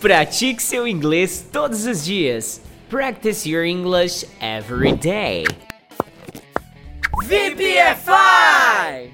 Pratique seu inglês todos os dias. Practice your English every day. VPFI!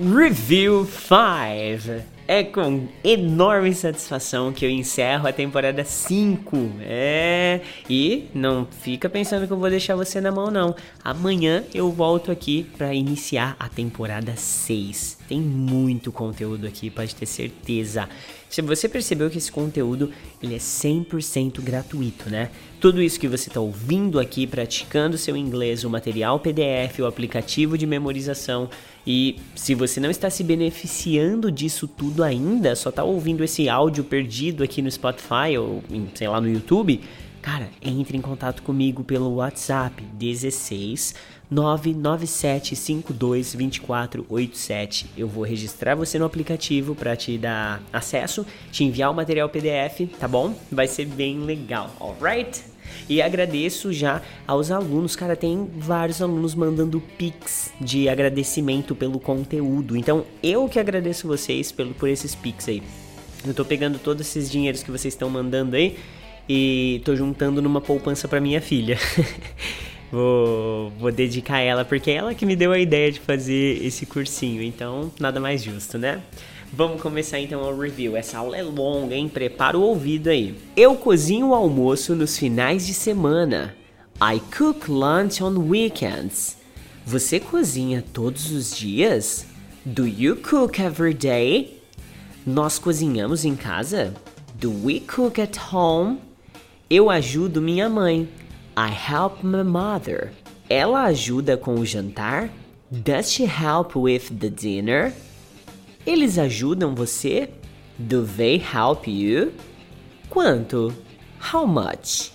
Review 5. É com enorme satisfação que eu encerro a temporada 5. É, e não fica pensando que eu vou deixar você na mão não. Amanhã eu volto aqui para iniciar a temporada 6. Tem muito conteúdo aqui, pode ter certeza. Se você percebeu que esse conteúdo ele é 100% gratuito, né? Tudo isso que você está ouvindo aqui, praticando seu inglês, o material PDF, o aplicativo de memorização, e se você não está se beneficiando disso tudo ainda, só está ouvindo esse áudio perdido aqui no Spotify ou, sei lá, no YouTube, cara, entre em contato comigo pelo WhatsApp 16 997522487. Eu vou registrar você no aplicativo para te dar acesso, te enviar o material PDF, tá bom? Vai ser bem legal, alright? E agradeço já aos alunos, cara, tem vários alunos mandando pics de agradecimento pelo conteúdo. Então, eu que agradeço vocês pelo, por esses pics aí. Eu tô pegando todos esses dinheiros que vocês estão mandando aí e tô juntando numa poupança para minha filha. vou, vou dedicar ela, porque é ela que me deu a ideia de fazer esse cursinho, então nada mais justo, né? Vamos começar então o review. Essa aula é longa, hein? Prepara o ouvido aí. Eu cozinho o almoço nos finais de semana. I cook lunch on weekends. Você cozinha todos os dias? Do you cook every day? Nós cozinhamos em casa? Do we cook at home? Eu ajudo minha mãe. I help my mother. Ela ajuda com o jantar? Does she help with the dinner? Eles ajudam você? Do they help you? Quanto? How much?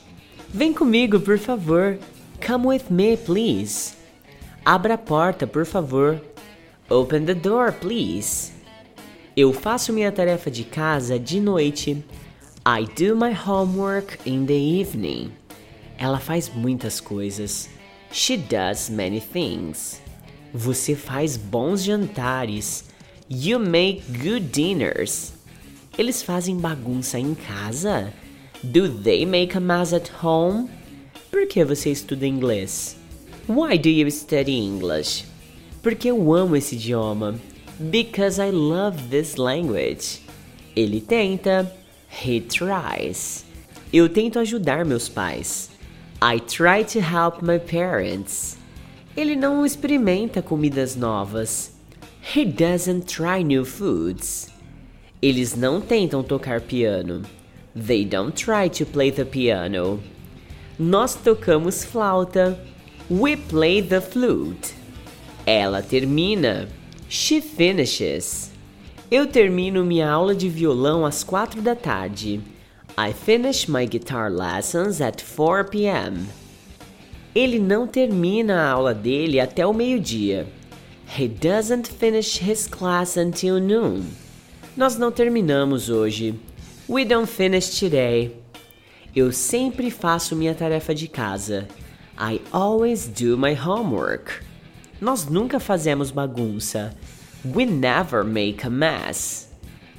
Vem comigo, por favor. Come with me, please. Abra a porta, por favor. Open the door, please. Eu faço minha tarefa de casa de noite. I do my homework in the evening. Ela faz muitas coisas. She does many things. Você faz bons jantares. You make good dinners. Eles fazem bagunça em casa? Do they make a mess at home? Por que você estuda inglês? Why do you study English? Porque eu amo esse idioma. Because I love this language. Ele tenta. He tries. Eu tento ajudar meus pais. I try to help my parents. Ele não experimenta comidas novas. He doesn't try new foods. Eles não tentam tocar piano. They don't try to play the piano. Nós tocamos flauta. We play the flute. Ela termina. She finishes. Eu termino minha aula de violão às quatro da tarde. I finish my guitar lessons at 4 p.m. Ele não termina a aula dele até o meio-dia. He doesn't finish his class until noon. Nós não terminamos hoje. We don't finish today. Eu sempre faço minha tarefa de casa. I always do my homework. Nós nunca fazemos bagunça. We never make a mess.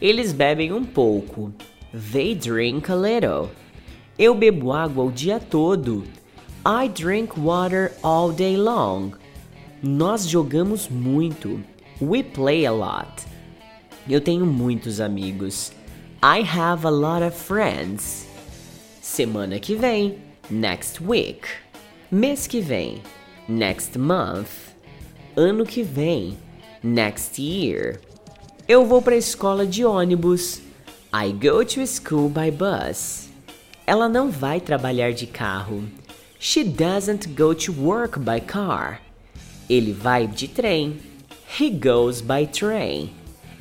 Eles bebem um pouco. They drink a little. Eu bebo água o dia todo. I drink water all day long. Nós jogamos muito. We play a lot. Eu tenho muitos amigos. I have a lot of friends. Semana que vem. Next week. Mês que vem. Next month. Ano que vem. Next year. Eu vou para a escola de ônibus. I go to school by bus. Ela não vai trabalhar de carro. She doesn't go to work by car. Ele vai de trem. He goes by train.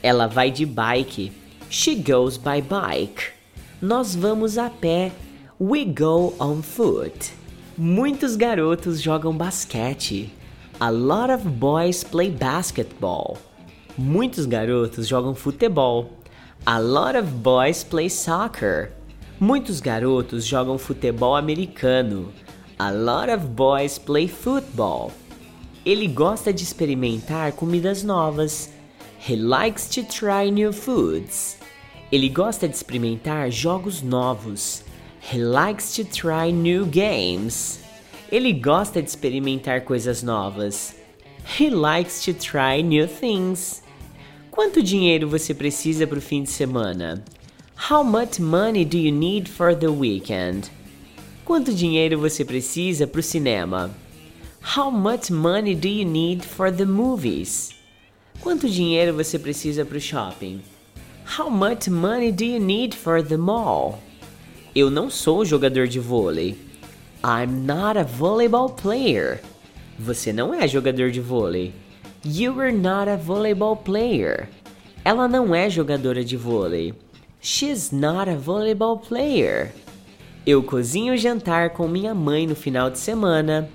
Ela vai de bike. She goes by bike. Nós vamos a pé. We go on foot. Muitos garotos jogam basquete. A lot of boys play basketball. Muitos garotos jogam futebol. A lot of boys play soccer. Muitos garotos jogam futebol americano. A lot of boys play football. Ele gosta de experimentar comidas novas. He likes to try new foods. Ele gosta de experimentar jogos novos. He likes to try new games. Ele gosta de experimentar coisas novas. He likes to try new things. Quanto dinheiro você precisa para o fim de semana? How much money do you need for the weekend? Quanto dinheiro você precisa para o cinema? How much money do you need for the movies? Quanto dinheiro você precisa para o shopping? How much money do you need for the mall? Eu não sou jogador de vôlei. I'm not a volleyball player. Você não é jogador de vôlei. You are not a volleyball player. Ela não é jogadora de vôlei. She's not a volleyball player. Eu cozinho o jantar com minha mãe no final de semana.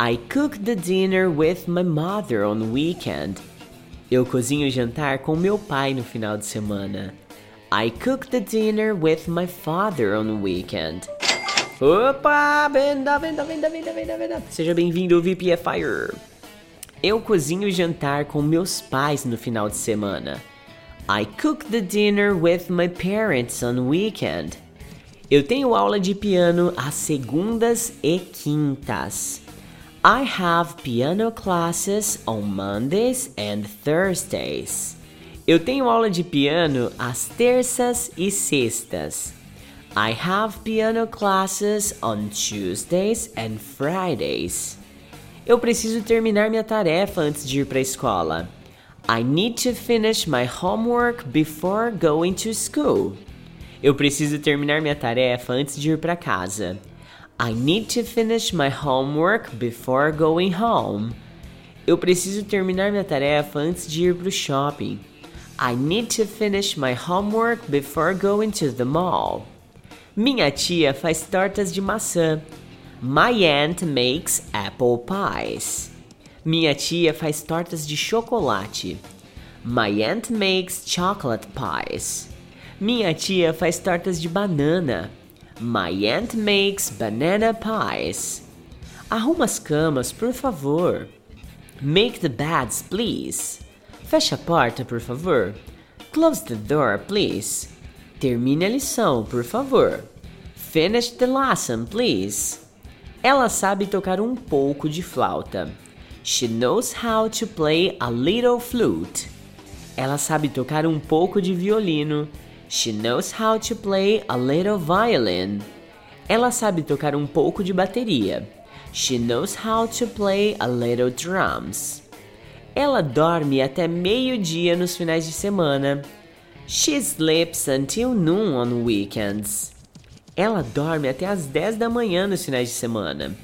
I cook the dinner with my mother on weekend. Eu cozinho o jantar com meu pai no final de semana. I cook the dinner with my father on weekend. Opa! Venda, venda, venda, venda, venda, venda. Seja bem-vindo ao VPFire. Eu cozinho o jantar com meus pais no final de semana. I cook the dinner with my parents on weekend. Eu tenho aula de piano às segundas e quintas. I have piano classes on Mondays and Thursdays. Eu tenho aula de piano às terças e sextas. I have piano classes on Tuesdays and Fridays. Eu preciso terminar minha tarefa antes de ir para a escola. I need to finish my homework before going to school. Eu preciso terminar minha tarefa antes de ir para casa. I need to finish my homework before going home. Eu preciso terminar minha tarefa antes de ir para o shopping. I need to finish my homework before going to the mall. Minha tia faz tortas de maçã. My aunt makes apple pies. Minha tia faz tortas de chocolate. My aunt makes chocolate pies. Minha tia faz tortas de banana. My aunt makes banana pies. Arruma as camas, por favor. Make the beds, please. Feche a porta, por favor. Close the door, please. Termine a lição, por favor. Finish the lesson, please. Ela sabe tocar um pouco de flauta. She knows how to play a little flute. Ela sabe tocar um pouco de violino. She knows how to play a little violin. Ela sabe tocar um pouco de bateria. She knows how to play a little drums. Ela dorme até meio-dia nos finais de semana. She sleeps until noon on weekends. Ela dorme até as 10 da manhã nos finais de semana.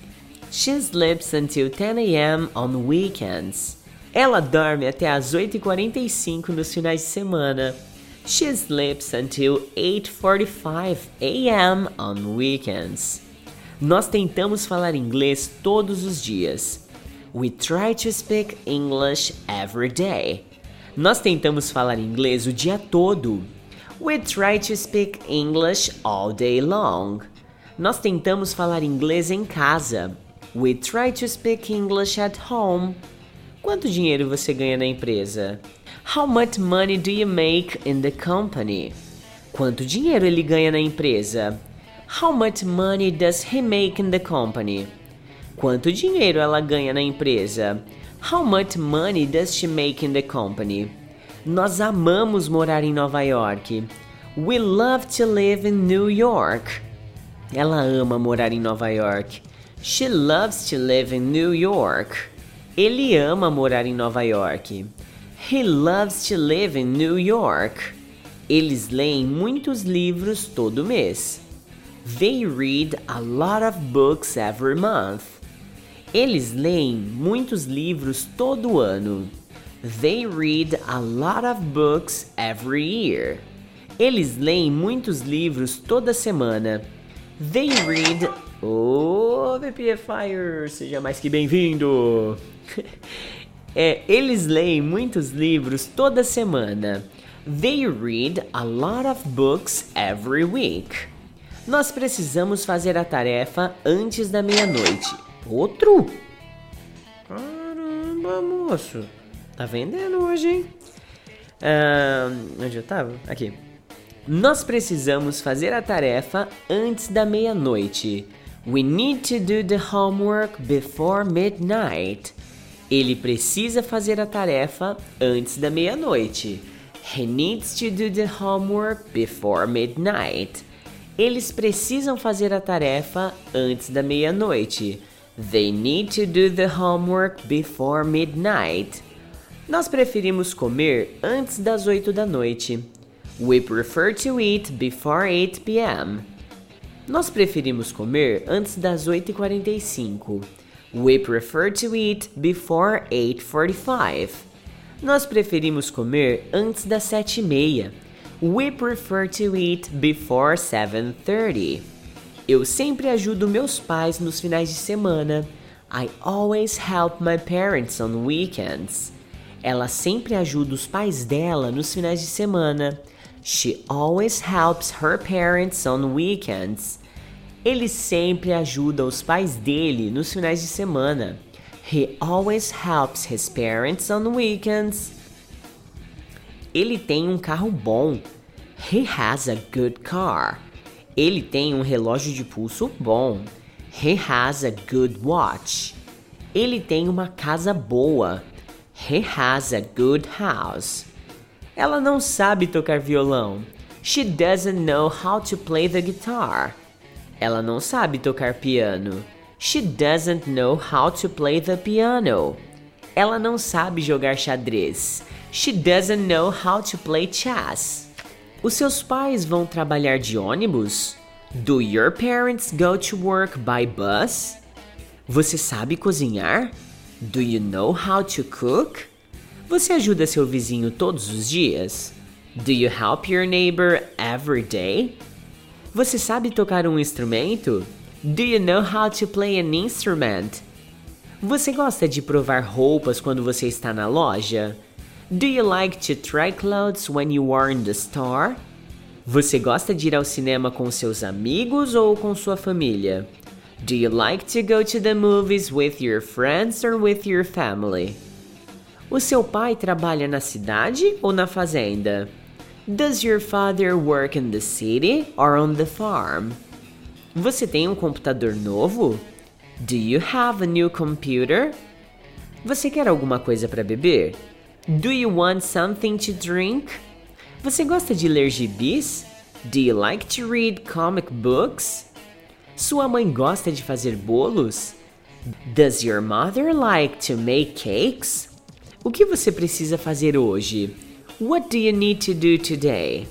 She sleeps until 10 a.m. on weekends. Ela dorme até as 8h45 nos finais de semana. She sleeps until 8:45 a.m. on weekends. Nós tentamos falar inglês todos os dias. We try to speak English every day. Nós tentamos falar inglês o dia todo. We try to speak English all day long. Nós tentamos falar inglês em casa. We try to speak English at home. Quanto dinheiro você ganha na empresa? How much money do you make in the company? Quanto dinheiro ele ganha na empresa? How much money does he make in the company? Quanto dinheiro ela ganha na empresa? How much money does she make in the company? Nós amamos morar em Nova York. We love to live in New York. Ela ama morar em Nova York. She loves to live in New York. Ele ama morar em Nova York. He loves to live in New York. Eles leem muitos livros todo mês. They read a lot of books every month. Eles leem muitos livros todo ano. They read a lot of books every year. Eles leem muitos livros toda semana. They read. Oh, VPFire! Seja mais que bem-vindo! É, eles leem muitos livros toda semana. They read a lot of books every week. Nós precisamos fazer a tarefa antes da meia-noite. Outro? Caramba, moço. Tá vendendo hoje, hein? Ah, onde eu tava? Aqui. Nós precisamos fazer a tarefa antes da meia-noite. We need to do the homework before midnight. Ele precisa fazer a tarefa antes da meia-noite. He needs to do the homework before midnight. Eles precisam fazer a tarefa antes da meia-noite. They need to do the homework before midnight. Nós preferimos comer antes das 8 da noite. We prefer to eat before 8 p.m. Nós preferimos comer antes das 8h45. We prefer to eat before 8:45. Nós preferimos comer antes das 7h30. We prefer to eat before 7:30. Eu sempre ajudo meus pais nos finais de semana. I always help my parents on weekends. Ela sempre ajuda os pais dela nos finais de semana. She always helps her parents on weekends. Ele sempre ajuda os pais dele nos finais de semana. He always helps his parents on weekends. Ele tem um carro bom. He has a good car. Ele tem um relógio de pulso bom. He has a good watch. Ele tem uma casa boa. He has a good house. Ela não sabe tocar violão. She doesn't know how to play the guitar. Ela não sabe tocar piano. She doesn't know how to play the piano. Ela não sabe jogar xadrez. She doesn't know how to play chess. Os seus pais vão trabalhar de ônibus? Do your parents go to work by bus? Você sabe cozinhar? Do you know how to cook? Você ajuda seu vizinho todos os dias? Do you help your neighbor every day? Você sabe tocar um instrumento? Do you know how to play an instrument? Você gosta de provar roupas quando você está na loja? Do you like to try clothes when you are in the store? Você gosta de ir ao cinema com seus amigos ou com sua família? Do you like to go to the movies with your friends or with your family? O seu pai trabalha na cidade ou na fazenda? Does your father work in the city or on the farm? Você tem um computador novo? Do you have a new computer? Você quer alguma coisa para beber? Do you want something to drink? Você gosta de ler gibis? Do you like to read comic books? Sua mãe gosta de fazer bolos? Does your mother like to make cakes? O que você precisa fazer hoje? What do you need to do today?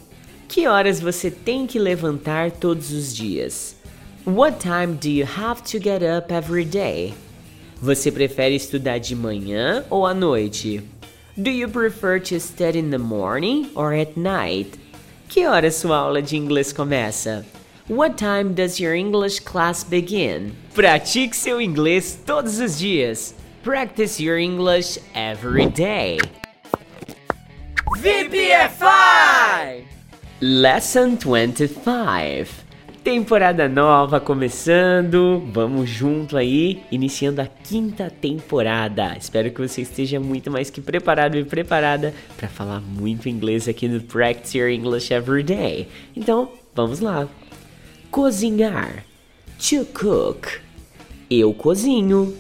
Que horas você tem que levantar todos os dias? What time do you have to get up every day? Você prefere estudar de manhã ou à noite? Do you prefer to study in the morning or at night? Que horas sua aula de inglês começa? What time does your English class begin? Pratique seu inglês todos os dias. Practice your English every day. VPFI! Lesson 25. Temporada nova começando, vamos junto aí, iniciando a quinta temporada. Espero que você esteja muito mais que preparado e preparada para falar muito inglês aqui no Practice Your English Every Day. Então, vamos lá. Cozinhar. To cook. Eu cozinho.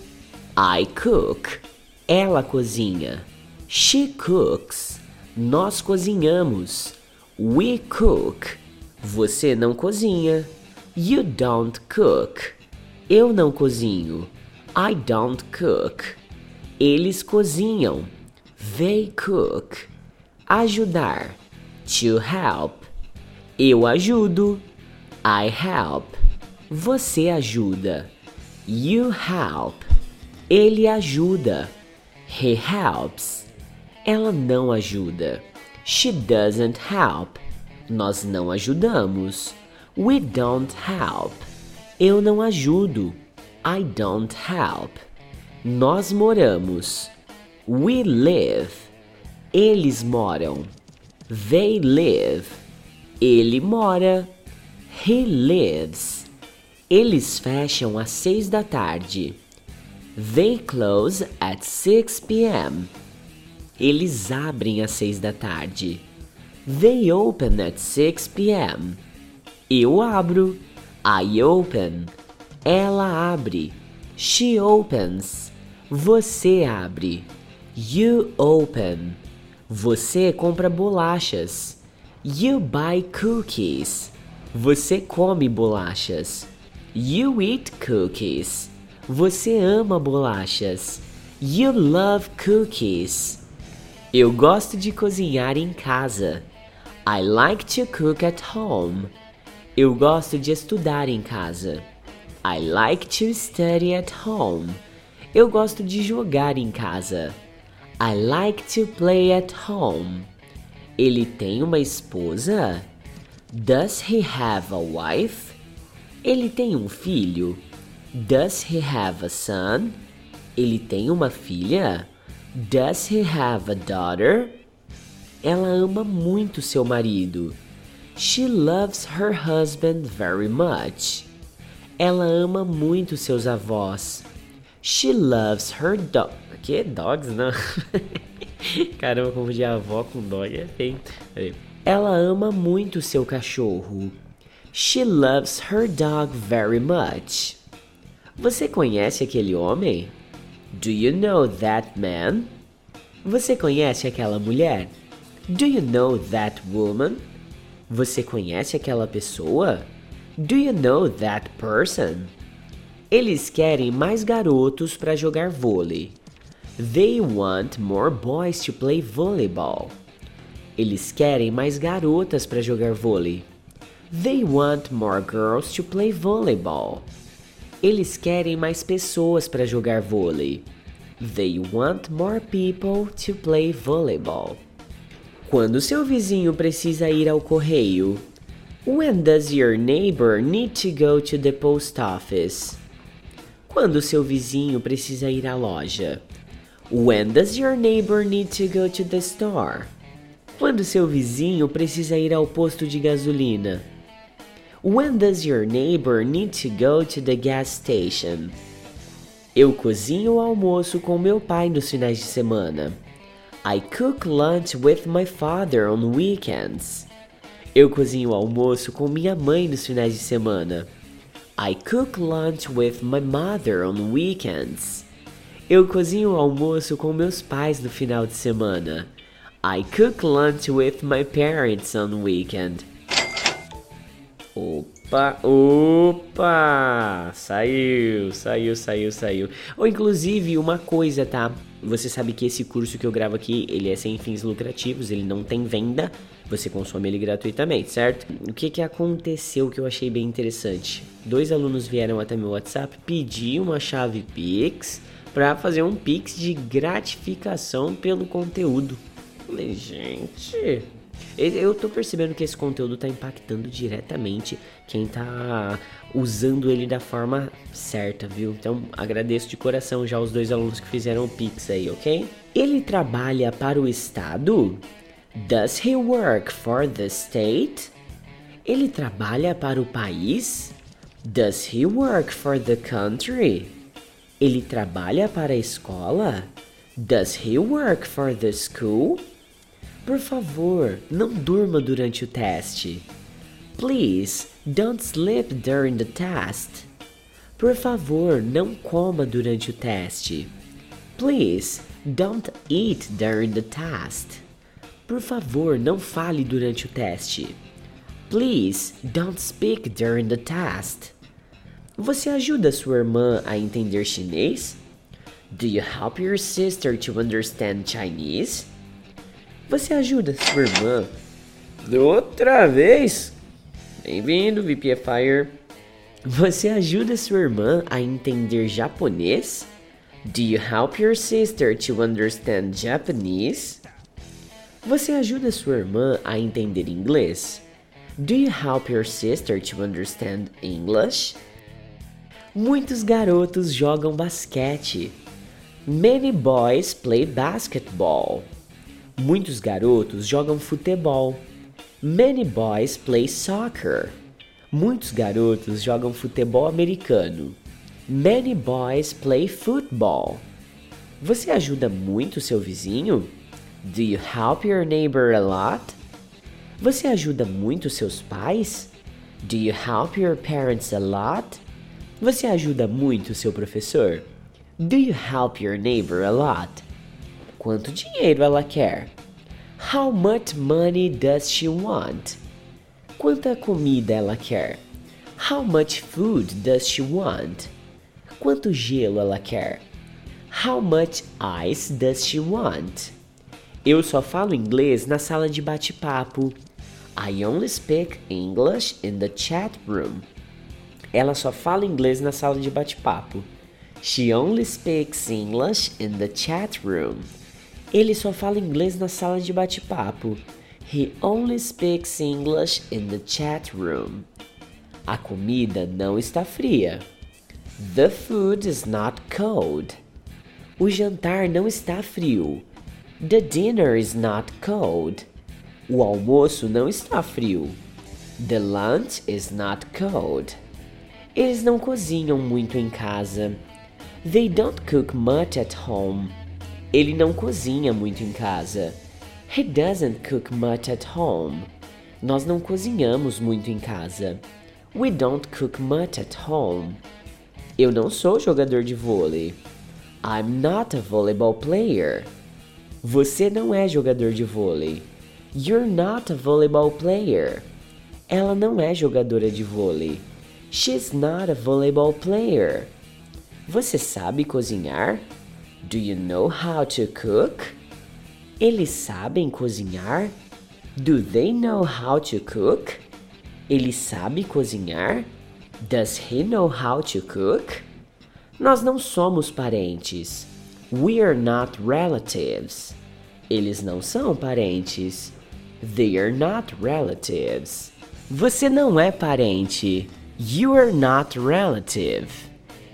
I cook. Ela cozinha. She cooks. Nós cozinhamos. We cook. Você não cozinha. You don't cook. Eu não cozinho. I don't cook. Eles cozinham. They cook. Ajudar. To help. Eu ajudo. I help. Você ajuda. You help. Ele ajuda. He helps. Ela não ajuda. She doesn't help. Nós não ajudamos. We don't help. Eu não ajudo. I don't help. Nós moramos. We live. Eles moram. They live. Ele mora. He lives. Eles fecham às seis da tarde. They close at 6 p.m. Eles abrem às seis da tarde. They open at 6 p.m. Eu abro. I open. Ela abre. She opens. Você abre. You open. Você compra bolachas. You buy cookies. Você come bolachas. You eat cookies. Você ama bolachas. You love cookies. Eu gosto de cozinhar em casa. I like to cook at home. Eu gosto de estudar em casa. I like to study at home. Eu gosto de jogar em casa. I like to play at home. Ele tem uma esposa? Does he have a wife? Ele tem um filho? Does he have a son? Ele tem uma filha? Does he have a daughter? Ela ama muito seu marido. She loves her husband very much. Ela ama muito seus avós. She loves her dog. Que dogs, não? Caramba, confundir avó com dog é feio. Ela ama muito seu cachorro. She loves her dog very much. Você conhece aquele homem? Do you know that man? Você conhece aquela mulher? Do you know that woman? Você conhece aquela pessoa? Do you know that person? Eles querem mais garotos para jogar vôlei. They want more boys to play volleyball. Eles querem mais garotas para jogar vôlei. They want more girls to play volleyball. Eles querem mais pessoas para jogar vôlei. They want more people to play volleyball. Quando seu vizinho precisa ir ao correio? When does your neighbor need to go to the post office? Quando seu vizinho precisa ir à loja? When does your neighbor need to go to the store? Quando seu vizinho precisa ir ao posto de gasolina? When does your neighbor need to go to the gas station? Eu cozinho o almoço com meu pai nos finais de semana. I cook lunch with my father on weekends. Eu cozinho o almoço com minha mãe nos finais de semana. I cook lunch with my mother on weekends. Eu cozinho o almoço com meus pais no final de semana. I cook lunch with my parents on weekend. Opa, opa! Saiu, saiu, saiu, saiu. Ou inclusive uma coisa, tá? Você sabe que esse curso que eu gravo aqui, ele é sem fins lucrativos, ele não tem venda, você consome ele gratuitamente, certo? O que que aconteceu que eu achei bem interessante? Dois alunos vieram até meu WhatsApp pedir uma chave Pix para fazer um Pix de gratificação pelo conteúdo. Falei, gente, eu tô percebendo que esse conteúdo tá impactando diretamente quem tá usando ele da forma certa, viu? Então agradeço de coração já os dois alunos que fizeram o Pix aí, ok? Ele trabalha para o Estado? Does he work for the state? Ele trabalha para o país? Does he work for the country? Ele trabalha para a escola? Does he work for the school? Por favor, não durma durante o teste. Please, don't sleep during the test. Por favor, não coma durante o teste. Please, don't eat during the test. Por favor, não fale durante o teste. Please, don't speak during the test. Você ajuda sua irmã a entender chinês? Do you help your sister to understand Chinese? Você ajuda sua irmã? Outra vez? Bem-vindo, VPFire. Você ajuda sua irmã a entender japonês? Do you help your sister to understand Japanese? Você ajuda sua irmã a entender inglês? Do you help your sister to understand English? Muitos garotos jogam basquete. Many boys play basketball. Muitos garotos jogam futebol. Many boys play soccer. Muitos garotos jogam futebol americano. Many boys play football. Você ajuda muito seu vizinho? Do you help your neighbor a lot? Você ajuda muito seus pais? Do you help your parents a lot? Você ajuda muito seu professor? Do you help your neighbor a lot? Quanto dinheiro ela quer? How much money does she want? Quanta comida ela quer? How much food does she want? Quanto gelo ela quer? How much ice does she want? Eu só falo inglês na sala de bate-papo. I only speak English in the chat room. Ela só fala inglês na sala de bate-papo. She only speaks English in the chat room. Ele só fala inglês na sala de bate-papo. He only speaks English in the chat room. A comida não está fria. The food is not cold. O jantar não está frio. The dinner is not cold. O almoço não está frio. The lunch is not cold. Eles não cozinham muito em casa. They don't cook much at home. Ele não cozinha muito em casa. He doesn't cook much at home. Nós não cozinhamos muito em casa. We don't cook much at home. Eu não sou jogador de vôlei. I'm not a volleyball player. Você não é jogador de vôlei. You're not a volleyball player. Ela não é jogadora de vôlei. She's not a volleyball player. Você sabe cozinhar? Do you know how to cook? Eles sabem cozinhar? Do they know how to cook? Ele sabe cozinhar? Does he know how to cook? Nós não somos parentes. We are not relatives. Eles não são parentes. They are not relatives. Você não é parente. You are not relative.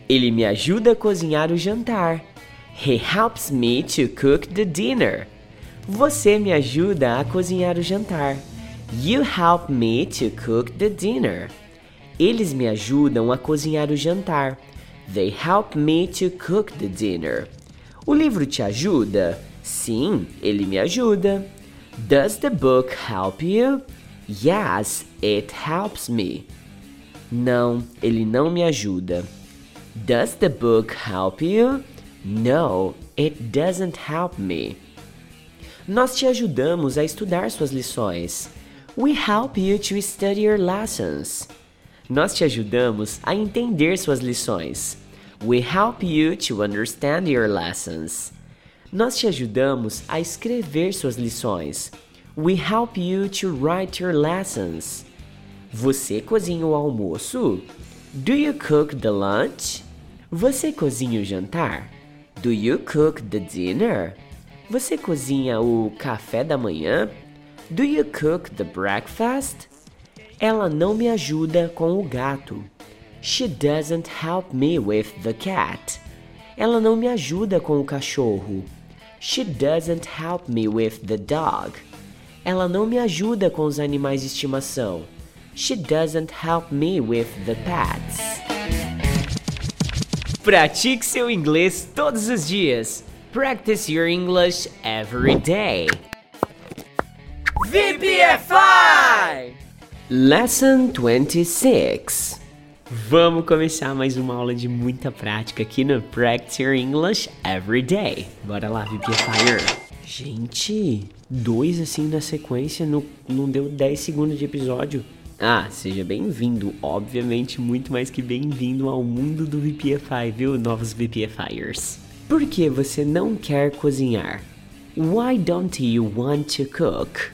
Ele me ajuda a cozinhar o jantar. He helps me to cook the dinner. Você me ajuda a cozinhar o jantar. You help me to cook the dinner. Eles me ajudam a cozinhar o jantar. They help me to cook the dinner. O livro te ajuda? Sim, ele me ajuda. Does the book help you? Yes, it helps me. Não, ele não me ajuda. Does the book help you? No, it doesn't help me. Nós te ajudamos a estudar suas lições. We help you to study your lessons. Nós te ajudamos a entender suas lições. We help you to understand your lessons. Nós te ajudamos a escrever suas lições. We help you to write your lessons. Você cozinha o almoço? Do you cook the lunch? Você cozinha o jantar? Do you cook the dinner? Você cozinha o café da manhã? Do you cook the breakfast? Ela não me ajuda com o gato. She doesn't help me with the cat. Ela não me ajuda com o cachorro. She doesn't help me with the dog. Ela não me ajuda com os animais de estimação. She doesn't help me with the pets. Pratique seu inglês todos os dias. Practice your English every day. VPFI! Lesson 26. Vamos começar mais uma aula de muita prática aqui no Practice Your English Every Day. Bora lá, VPFire. Gente, dois assim na sequência, não, não deu 10 segundos de episódio. Ah, seja bem-vindo, obviamente muito mais que bem-vindo ao mundo do VPFI, viu, novos VPFIers? Por que você não quer cozinhar? Why don't you want to cook?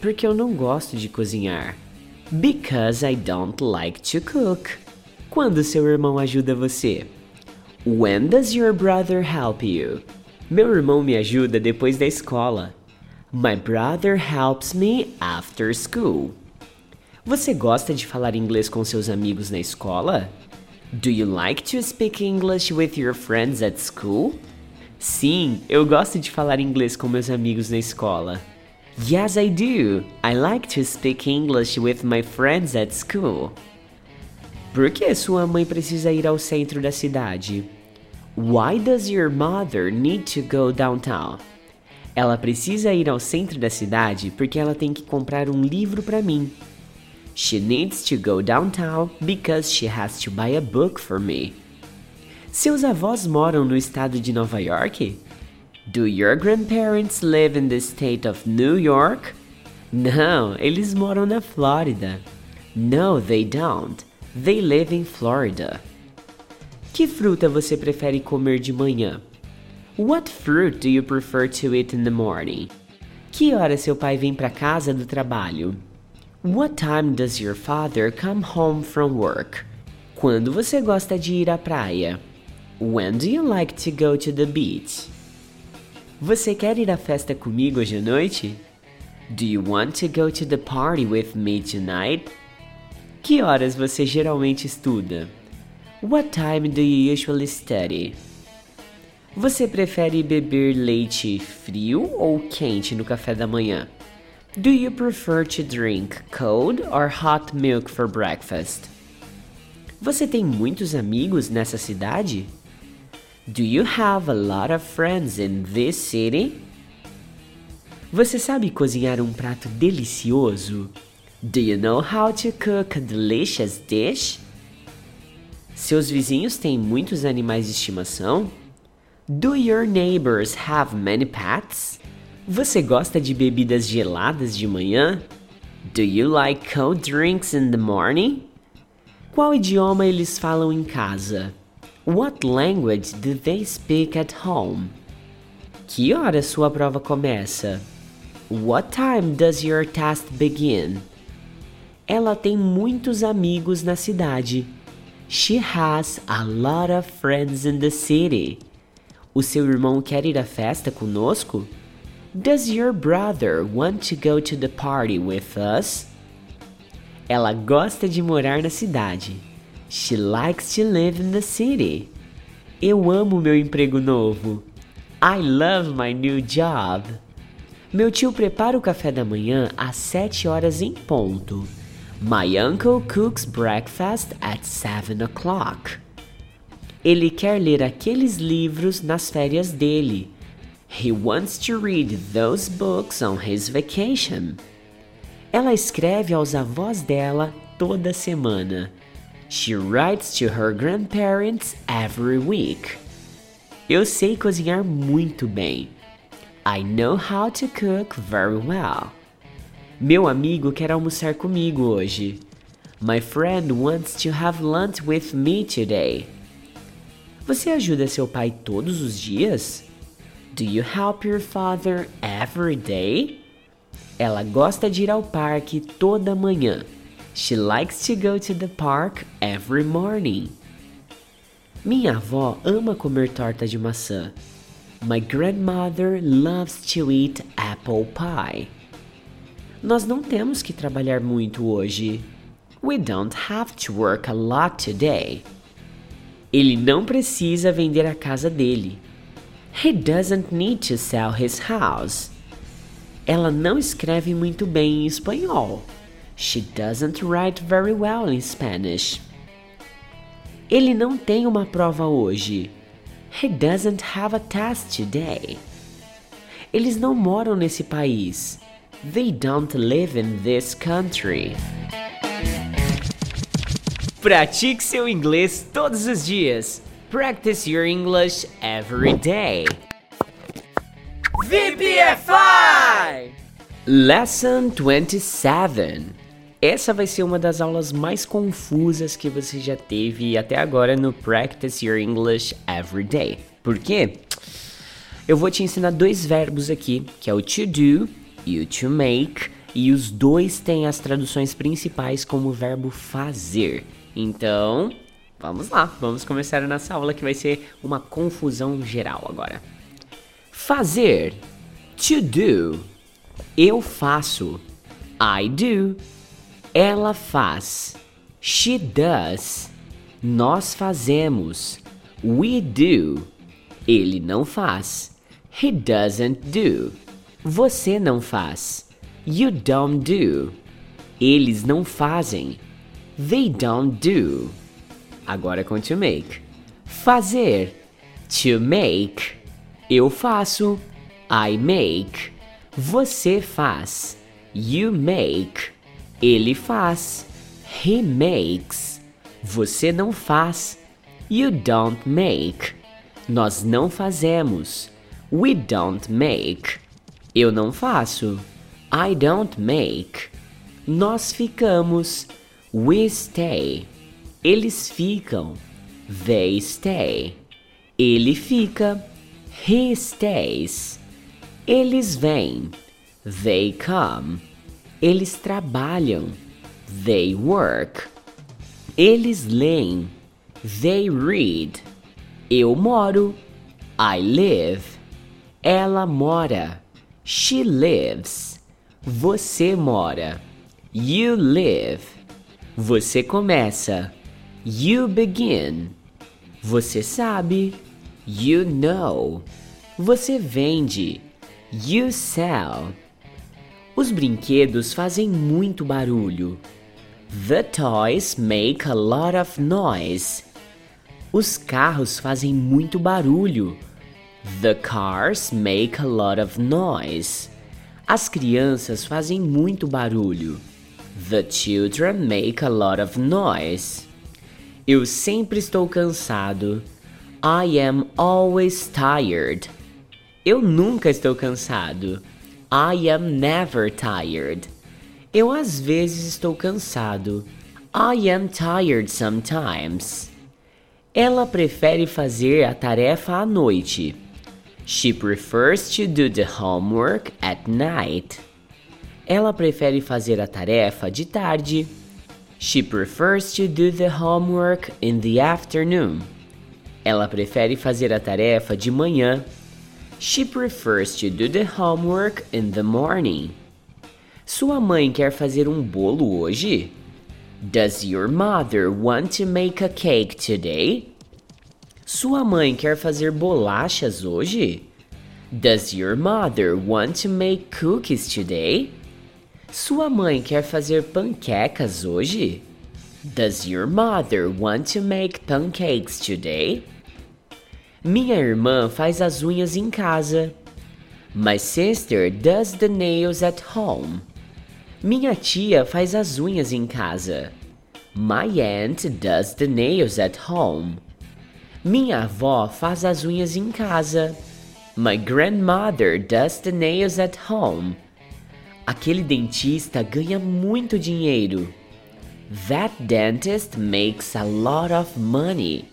Porque eu não gosto de cozinhar. Because I don't like to cook. Quando seu irmão ajuda você? When does your brother help you? Meu irmão me ajuda depois da escola. My brother helps me after school. Você gosta de falar inglês com seus amigos na escola? Do you like to speak English with your friends at school? Sim, eu gosto de falar inglês com meus amigos na escola. Yes, I do. I like to speak English with my friends at school. Por que sua mãe precisa ir ao centro da cidade? Why does your mother need to go downtown? Ela precisa ir ao centro da cidade porque ela tem que comprar um livro para mim. She needs to go downtown because she has to buy a book for me. Seus avós moram no estado de Nova York? Do your grandparents live in the state of New York? Não, eles moram na Flórida. No, they don't. They live in Florida. Que fruta você prefere comer de manhã? What fruit do you prefer to eat in the morning? Que hora seu pai vem para casa do trabalho? What time does your father come home from work? Quando você gosta de ir à praia? When do you like to go to the beach? Você quer ir à festa comigo hoje à noite? Do you want to go to the party with me tonight? Que horas você geralmente estuda? What time do you usually study? Você prefere beber leite frio ou quente no café da manhã? Do you prefer to drink cold or hot milk for breakfast? Você tem muitos amigos nessa cidade? Do you have a lot of friends in this city? Você sabe cozinhar um prato delicioso? Do you know how to cook a delicious dish? Seus vizinhos têm muitos animais de estimação? Do your neighbors have many pets? Você gosta de bebidas geladas de manhã? Do you like cold drinks in the morning? Qual idioma eles falam em casa? What language do they speak at home? Que hora sua prova começa? What time does your test begin? Ela tem muitos amigos na cidade. She has a lot of friends in the city. O seu irmão quer ir à festa conosco? Does your brother want to go to the party with us? Ela gosta de morar na cidade. She likes to live in the city. Eu amo meu emprego novo. I love my new job. Meu tio prepara o café da manhã às sete horas em ponto. My uncle cooks breakfast at seven o'clock. Ele quer ler aqueles livros nas férias dele. He wants to read those books on his vacation. Ela escreve aos avós dela toda semana. She writes to her grandparents every week. Eu sei cozinhar muito bem. I know how to cook very well. Meu amigo quer almoçar comigo hoje. My friend wants to have lunch with me today. Você ajuda seu pai todos os dias? Do you help your father every day? Ela gosta de ir ao parque toda manhã. She likes to go to the park every morning. Minha avó ama comer torta de maçã. My grandmother loves to eat apple pie. Nós não temos que trabalhar muito hoje. We don't have to work a lot today. Ele não precisa vender a casa dele. He doesn't need to sell his house. Ela não escreve muito bem em espanhol. She doesn't write very well in Spanish. Ele não tem uma prova hoje. He doesn't have a test today. Eles não moram nesse país. They don't live in this country. Pratique seu inglês todos os dias. Practice your English every day. VPFI! Lesson 27. Essa vai ser uma das aulas mais confusas que você já teve até agora no Practice Your English Every Day. Por quê? Eu vou te ensinar dois verbos aqui, que é o to do e o to make, e os dois têm as traduções principais como verbo fazer. Então, vamos lá, vamos começar a nossa aula que vai ser uma confusão geral agora. Fazer, to do. Eu faço, I do. Ela faz, she does. Nós fazemos, we do. Ele não faz, he doesn't do. Você não faz, you don't do. Eles não fazem, They don't do. Agora com to make. Fazer. To make. Eu faço. I make. Você faz. You make. Ele faz. He makes. Você não faz. You don't make. Nós não fazemos. We don't make. Eu não faço. I don't make. Nós ficamos. We stay. Eles ficam. They stay. Ele fica. He stays. Eles vêm. They come. Eles trabalham. They work. Eles leem. They read. Eu moro. I live. Ela mora. She lives. Você mora. You live. Você começa. You begin. Você sabe. You know. Você vende. You sell. Os brinquedos fazem muito barulho. The toys make a lot of noise. Os carros fazem muito barulho. The cars make a lot of noise. As crianças fazem muito barulho. The children make a lot of noise. Eu sempre estou cansado. I am always tired. Eu nunca estou cansado. I am never tired. Eu às vezes estou cansado. I am tired sometimes. Ela prefere fazer a tarefa à noite. She prefers to do the homework at night. Ela prefere fazer a tarefa de tarde. She prefers to do the homework in the afternoon. Ela prefere fazer a tarefa de manhã. She prefers to do the homework in the morning. Sua mãe quer fazer um bolo hoje? Does your mother want to make a cake today? Sua mãe quer fazer bolachas hoje? Does your mother want to make cookies today? Sua mãe quer fazer panquecas hoje? Does your mother want to make pancakes today? Minha irmã faz as unhas em casa. My sister does the nails at home. Minha tia faz as unhas em casa. My aunt does the nails at home. Minha avó faz as unhas em casa. My grandmother does the nails at home. Aquele dentista ganha muito dinheiro. That dentist makes a lot of money.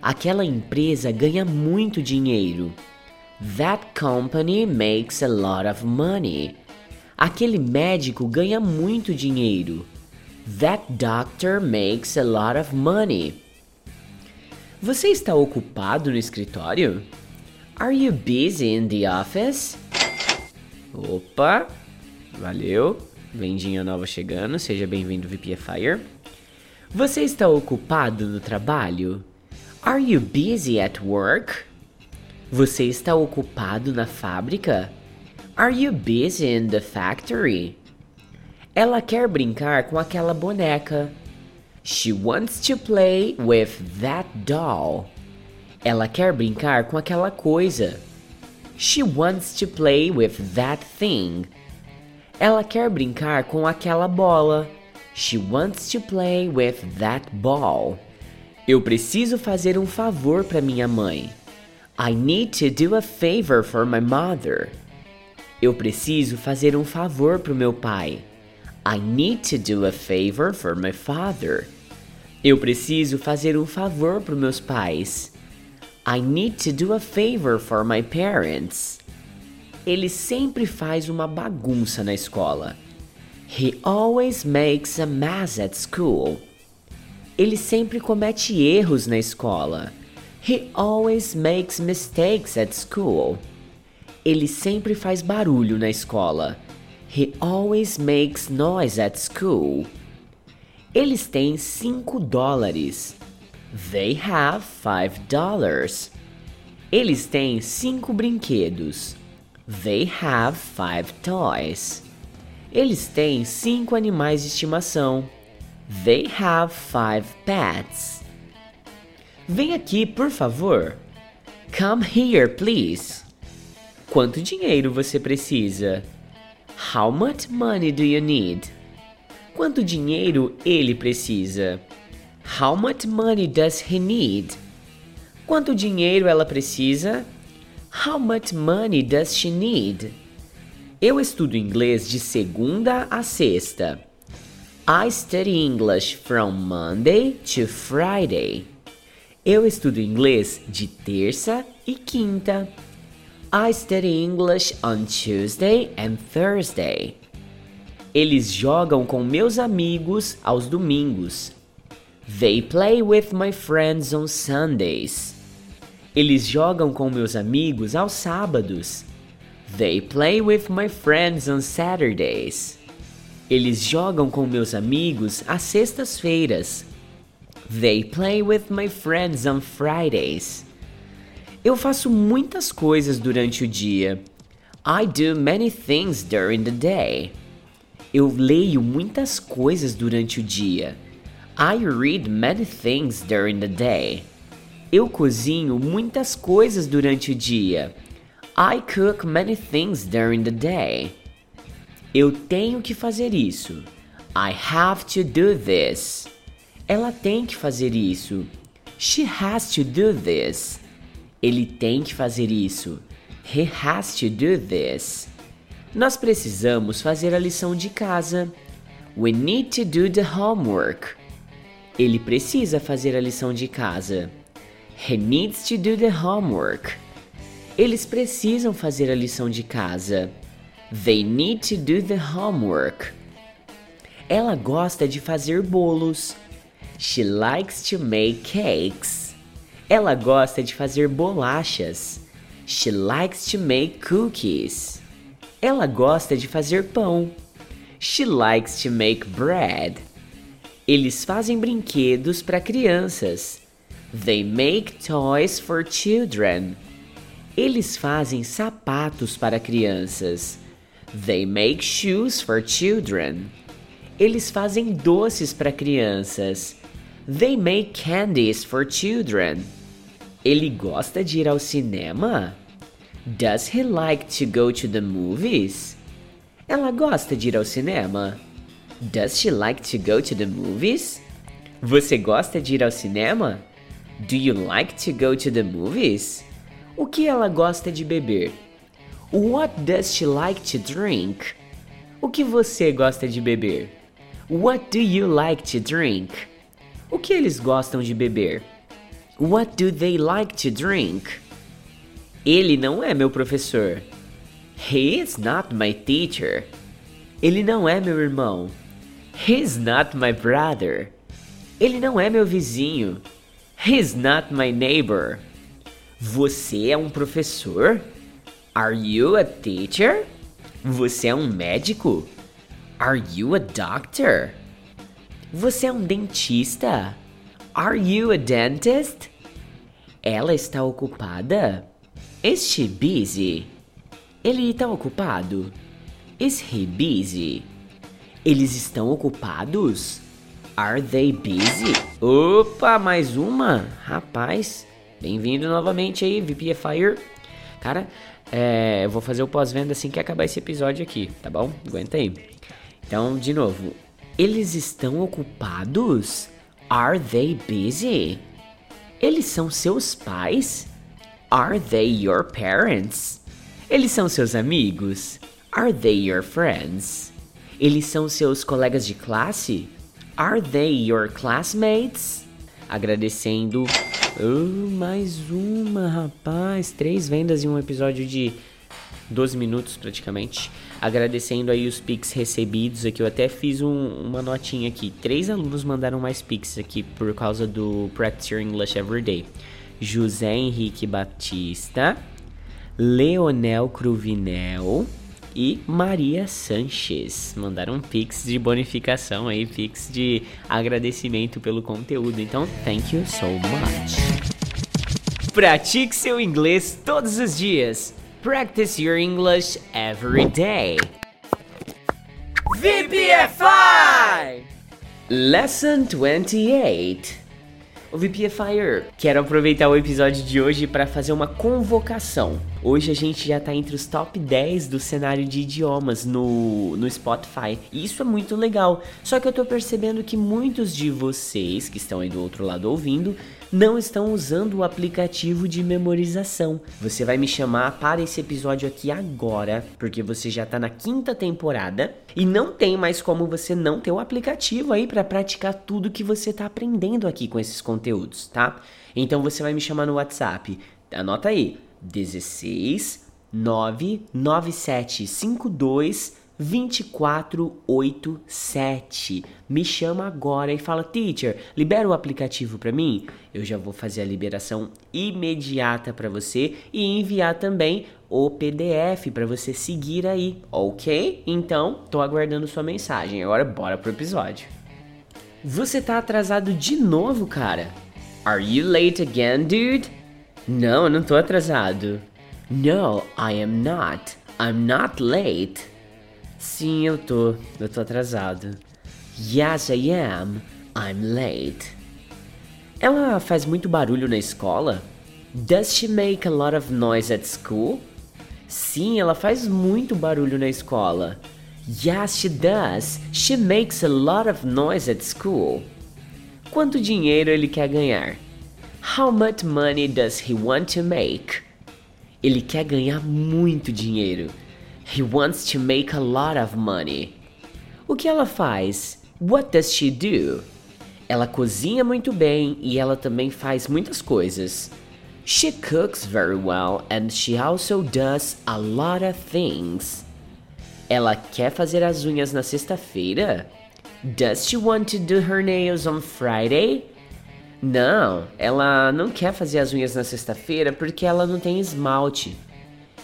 Aquela empresa ganha muito dinheiro. That company makes a lot of money. Aquele médico ganha muito dinheiro. That doctor makes a lot of money. Você está ocupado no escritório? Are you busy in the office? Opa! Valeu. Vendinha nova chegando. Seja bem-vindo, VPFire. Você está ocupado no trabalho? Are you busy at work? Você está ocupado na fábrica? Are you busy in the factory? Ela quer brincar com aquela boneca. She wants to play with that doll. Ela quer brincar com aquela coisa. She wants to play with that thing. Ela quer brincar com aquela bola. She wants to play with that ball. Eu preciso fazer um favor para minha mãe. I need to do a favor for my mother. Eu preciso fazer um favor para o meu pai. I need to do a favor for my father. Eu preciso fazer um favor para meus pais. I need to do a favor for my parents. Ele sempre faz uma bagunça na escola. He always makes a mess at school. Ele sempre comete erros na escola. He always makes mistakes at school. Ele sempre faz barulho na escola. He always makes noise at school. Eles têm 5 dólares. They have five dollars. Eles têm cinco brinquedos. They have five toys. Eles têm cinco animais de estimação. They have five pets. Vem aqui, por favor. Come here, please. Quanto dinheiro você precisa? How much money do you need? Quanto dinheiro ele precisa? How much money does he need? Quanto dinheiro ela precisa? How much money does she need? Eu estudo inglês de segunda a sexta. I study English from Monday to Friday. Eu estudo inglês de terça e quinta. I study English on Tuesday and Thursday. Eles jogam com meus amigos aos domingos. They play with my friends on Sundays. Eles jogam com meus amigos aos sábados. They play with my friends on Saturdays. Eles jogam com meus amigos às sextas-feiras. They play with my friends on Fridays. Eu faço muitas coisas durante o dia. I do many things during the day. Eu leio muitas coisas durante o dia. I read many things during the day. Eu cozinho muitas coisas durante o dia. I cook many things during the day. Eu tenho que fazer isso. I have to do this. Ela tem que fazer isso. She has to do this. Ele tem que fazer isso. He has to do this. Nós precisamos fazer a lição de casa. We need to do the homework. Ele precisa fazer a lição de casa. He needs to do the homework. Eles precisam fazer a lição de casa. They need to do the homework. Ela gosta de fazer bolos. She likes to make cakes. Ela gosta de fazer bolachas. She likes to make cookies. Ela gosta de fazer pão. She likes to make bread. Eles fazem brinquedos para crianças. They make toys for children. Eles fazem sapatos para crianças. They make shoes for children. Eles fazem doces para crianças. They make candies for children. Ele gosta de ir ao cinema? Does he like to go to the movies? Ela gosta de ir ao cinema? Does she like to go to the movies? Você gosta de ir ao cinema? Do you like to go to the movies? O que ela gosta de beber? What does she like to drink? O que você gosta de beber? What do you like to drink? O que eles gostam de beber? What do they like to drink? Ele não é meu professor. He is not my teacher. Ele não é meu irmão. He's not my brother. Ele não é meu vizinho. He's not my neighbor. Você é um professor? Are you a teacher? Você é um médico? Are you a doctor? Você é um dentista? Are you a dentist? Ela está ocupada? Is she busy? Ele está ocupado? Is he busy? Eles estão ocupados? Are they busy? Opa, mais uma? Rapaz, bem-vindo novamente aí, VPFire. Cara, é, eu vou fazer o pós-venda assim que acabar esse episódio aqui, tá bom? Aguenta aí. Então, de novo, eles estão ocupados? Are they busy? Eles são seus pais? Are they your parents? Eles são seus amigos? Are they your friends? Eles são seus colegas de classe? Are they your classmates? Agradecendo. Oh, mais uma, rapaz. Três vendas em um episódio de 12 minutos praticamente. Agradecendo aí os pics recebidos aqui. Eu até fiz um, uma notinha aqui. Três alunos mandaram mais pics aqui por causa do Practice Your English Everyday. José Henrique Batista, Leonel Cruvinel e Maria Sanches. Mandaram um pix de bonificação aí, pix de agradecimento pelo conteúdo. Então, thank you so much. Pratique seu inglês todos os dias. Practice your English every day. VPFI! Lesson 28. O VPFire, quero aproveitar o episódio de hoje para fazer uma convocação. Hoje a gente já tá entre os top 10 do cenário de idiomas no, no Spotify. E isso é muito legal. Só que eu tô percebendo que muitos de vocês que estão aí do outro lado ouvindo não estão usando o aplicativo de memorização. Você vai me chamar para esse episódio aqui agora, porque você já está na quinta temporada e não tem mais como você não ter o aplicativo aí para praticar tudo que você está aprendendo aqui com esses conteúdos, tá? Então você vai me chamar no WhatsApp. Anota aí: 16 99752 2487. Me chama agora e fala: "Teacher, libera o aplicativo para mim". Eu já vou fazer a liberação imediata para você e enviar também o PDF para você seguir aí, OK? Então, tô aguardando sua mensagem. Agora bora pro episódio. Você tá atrasado de novo, cara? Are you late again, dude? Não, eu não tô atrasado. No, I am not. I'm not late. Sim, eu tô. Eu tô atrasado. Yes, I am. I'm late. Ela faz muito barulho na escola? Does she make a lot of noise at school? Sim, ela faz muito barulho na escola. Yes, she does. She makes a lot of noise at school. Quanto dinheiro ele quer ganhar? How much money does he want to make? Ele quer ganhar muito dinheiro. He wants to make a lot of money. O que ela faz? What does she do? Ela cozinha muito bem e ela também faz muitas coisas. She cooks very well and she also does a lot of things. Ela quer fazer as unhas na sexta-feira? Does she want to do her nails on Friday? Não, ela não quer fazer as unhas na sexta-feira porque ela não tem esmalte.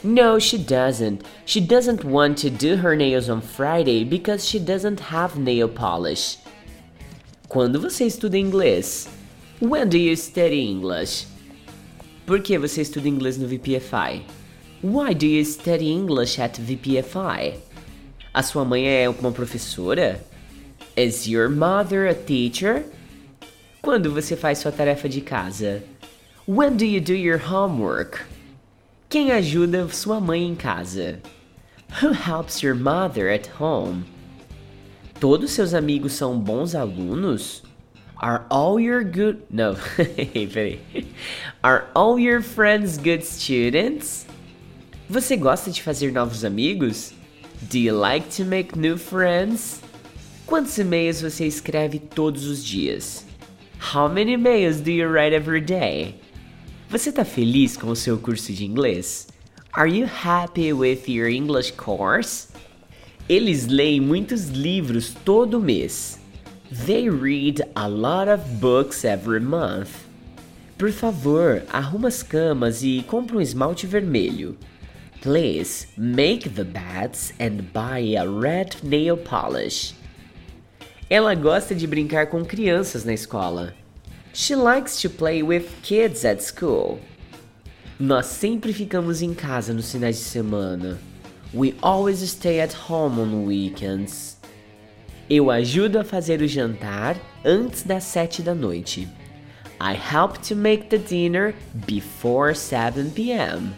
No, she doesn't. She doesn't want to do her nails on Friday because she doesn't have nail polish. Quando você estuda inglês? When do you study English? Por que você estuda inglês no VPFI? Why do you study English at VPFI? A sua mãe é uma professora? Is your mother a teacher? Quando você faz sua tarefa de casa? When do you do your homework? Quem ajuda sua mãe em casa? Who helps your mother at home? Todos seus amigos são bons alunos? Are all your good. No, peraí. Are all your friends good students? Você gosta de fazer novos amigos? Do you like to make new friends? Quantos e-mails você escreve todos os dias? How many emails do you write every day? Você está feliz com o seu curso de inglês? Are you happy with your English course? Eles leem muitos livros todo mês. They read a lot of books every month. Por favor, arruma as camas e compre um esmalte vermelho. Please make the beds and buy a red nail polish. Ela gosta de brincar com crianças na escola. She likes to play with kids at school. Nós sempre ficamos em casa nos finais de semana. We always stay at home on weekends. Eu ajudo a fazer o jantar antes das sete da noite. I help to make the dinner before 7 p.m.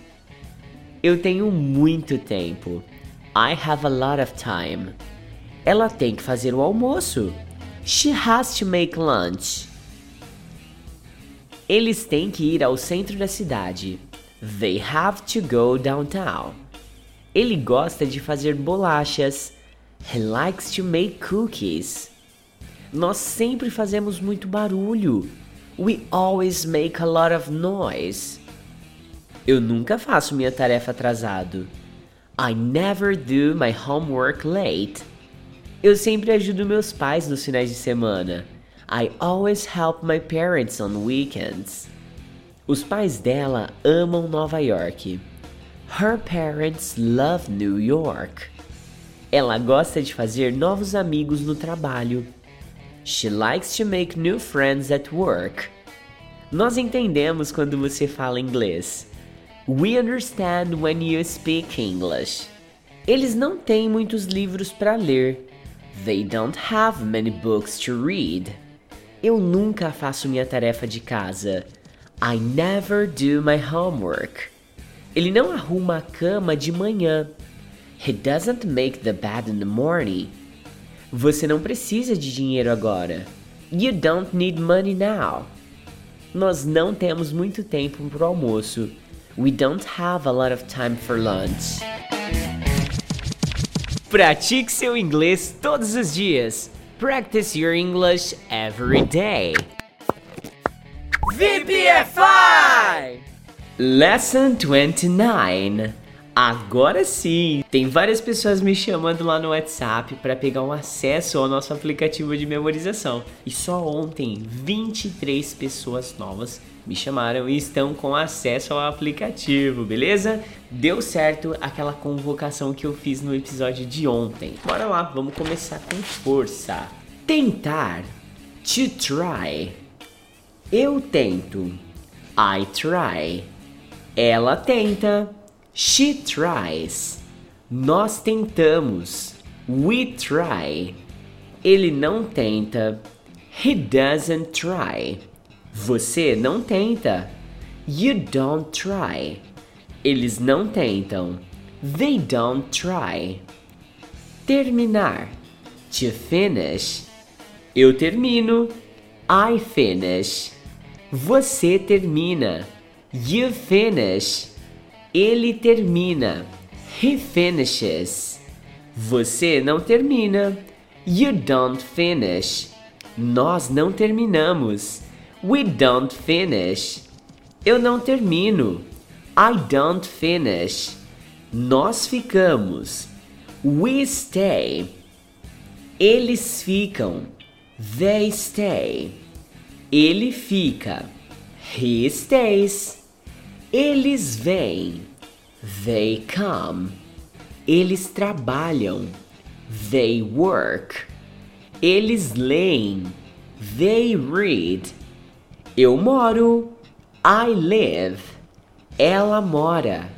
Eu tenho muito tempo. I have a lot of time. Ela tem que fazer o almoço. She has to make lunch. Eles têm que ir ao centro da cidade. They have to go downtown. Ele gosta de fazer bolachas. He likes to make cookies. Nós sempre fazemos muito barulho. We always make a lot of noise. Eu nunca faço minha tarefa atrasado. I never do my homework late. Eu sempre ajudo meus pais nos finais de semana. I always help my parents on weekends. Os pais dela amam Nova York. Her parents love New York. Ela gosta de fazer novos amigos no trabalho. She likes to make new friends at work. Nós entendemos quando você fala inglês. We understand when you speak English. Eles não têm muitos livros para ler. They don't have many books to read. Eu nunca faço minha tarefa de casa. I never do my homework. Ele não arruma a cama de manhã. He doesn't make the bed in the morning. Você não precisa de dinheiro agora. You don't need money now. Nós não temos muito tempo para o almoço. We don't have a lot of time for lunch. Pratique seu inglês todos os dias. Practice your English every day. VPFI! Lesson 29. Agora sim! Tem várias pessoas me chamando lá no WhatsApp para pegar um acesso ao nosso aplicativo de memorização. E só ontem 23 pessoas novas me chamaram e estão com acesso ao aplicativo, beleza? Deu certo aquela convocação que eu fiz no episódio de ontem. Bora lá, vamos começar com força. Tentar. To try. Eu tento. I try. Ela tenta. She tries. Nós tentamos. We try. Ele não tenta. He doesn't try. Você não tenta. You don't try. Eles não tentam. They don't try. Terminar. To finish. Eu termino. I finish. Você termina. You finish. Ele termina. He finishes. Você não termina. You don't finish. Nós não terminamos. We don't finish. Eu não termino. I don't finish. Nós ficamos. We stay. Eles ficam. They stay. Ele fica. He stays. Eles vêm. They come. Eles trabalham. They work. Eles leem. They read. Eu moro. I live. Ela mora.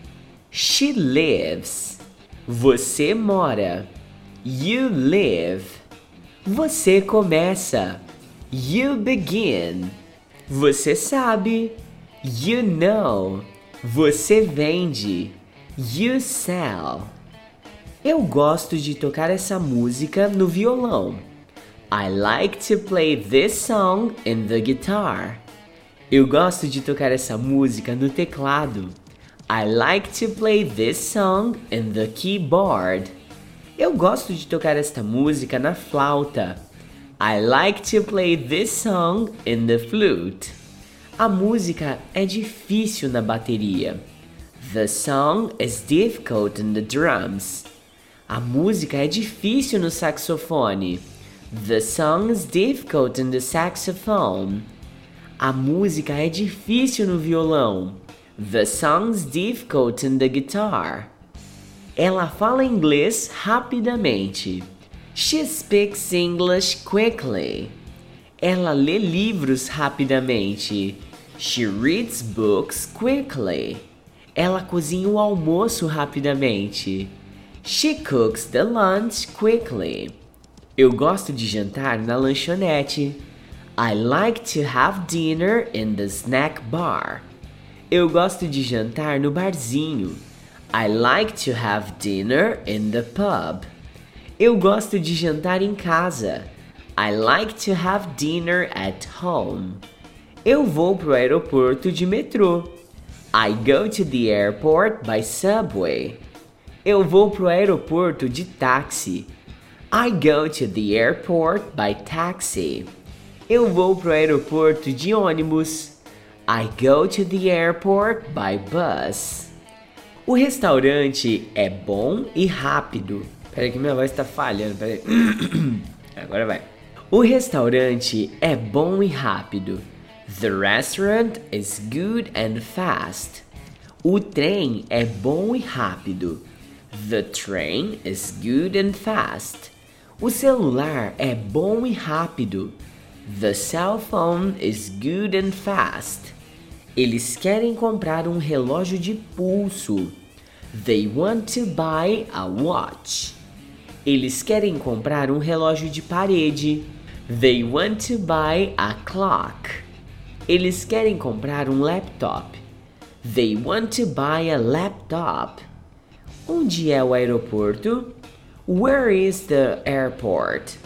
She lives. Você mora. You live. Você começa. You begin. Você sabe. You know. Você vende. You sell. Eu gosto de tocar essa música no violão. I like to play this song in the guitar. Eu gosto de tocar essa música no teclado. I like to play this song in the keyboard. Eu gosto de tocar esta música na flauta. I like to play this song in the flute. A música é difícil na bateria. The song is difficult in the drums. A música é difícil no saxofone. The song is difficult in the saxophone. A música é difícil no violão. The song is difficult in the guitar. Ela fala inglês rapidamente. She speaks English quickly. Ela lê livros rapidamente. She reads books quickly. Ela cozinha o almoço rapidamente. She cooks the lunch quickly. Eu gosto de jantar na lanchonete. I like to have dinner in the snack bar. Eu gosto de jantar no barzinho. I like to have dinner in the pub. Eu gosto de jantar em casa. I like to have dinner at home. Eu vou pro aeroporto de metrô. I go to the airport by subway. Eu vou pro aeroporto de táxi. I go to the airport by taxi. Eu vou pro aeroporto de ônibus. I go to the airport by bus. O restaurante é bom e rápido. Peraí que minha voz tá falhando, peraí. Agora vai. O restaurante é bom e rápido. The restaurant is good and fast. O trem é bom e rápido. The train is good and fast. O celular é bom e rápido. The cell phone is good and fast. Eles querem comprar um relógio de pulso. They want to buy a watch. Eles querem comprar um relógio de parede. They want to buy a clock. Eles querem comprar um laptop. They want to buy a laptop. Onde é o aeroporto? Where is the airport?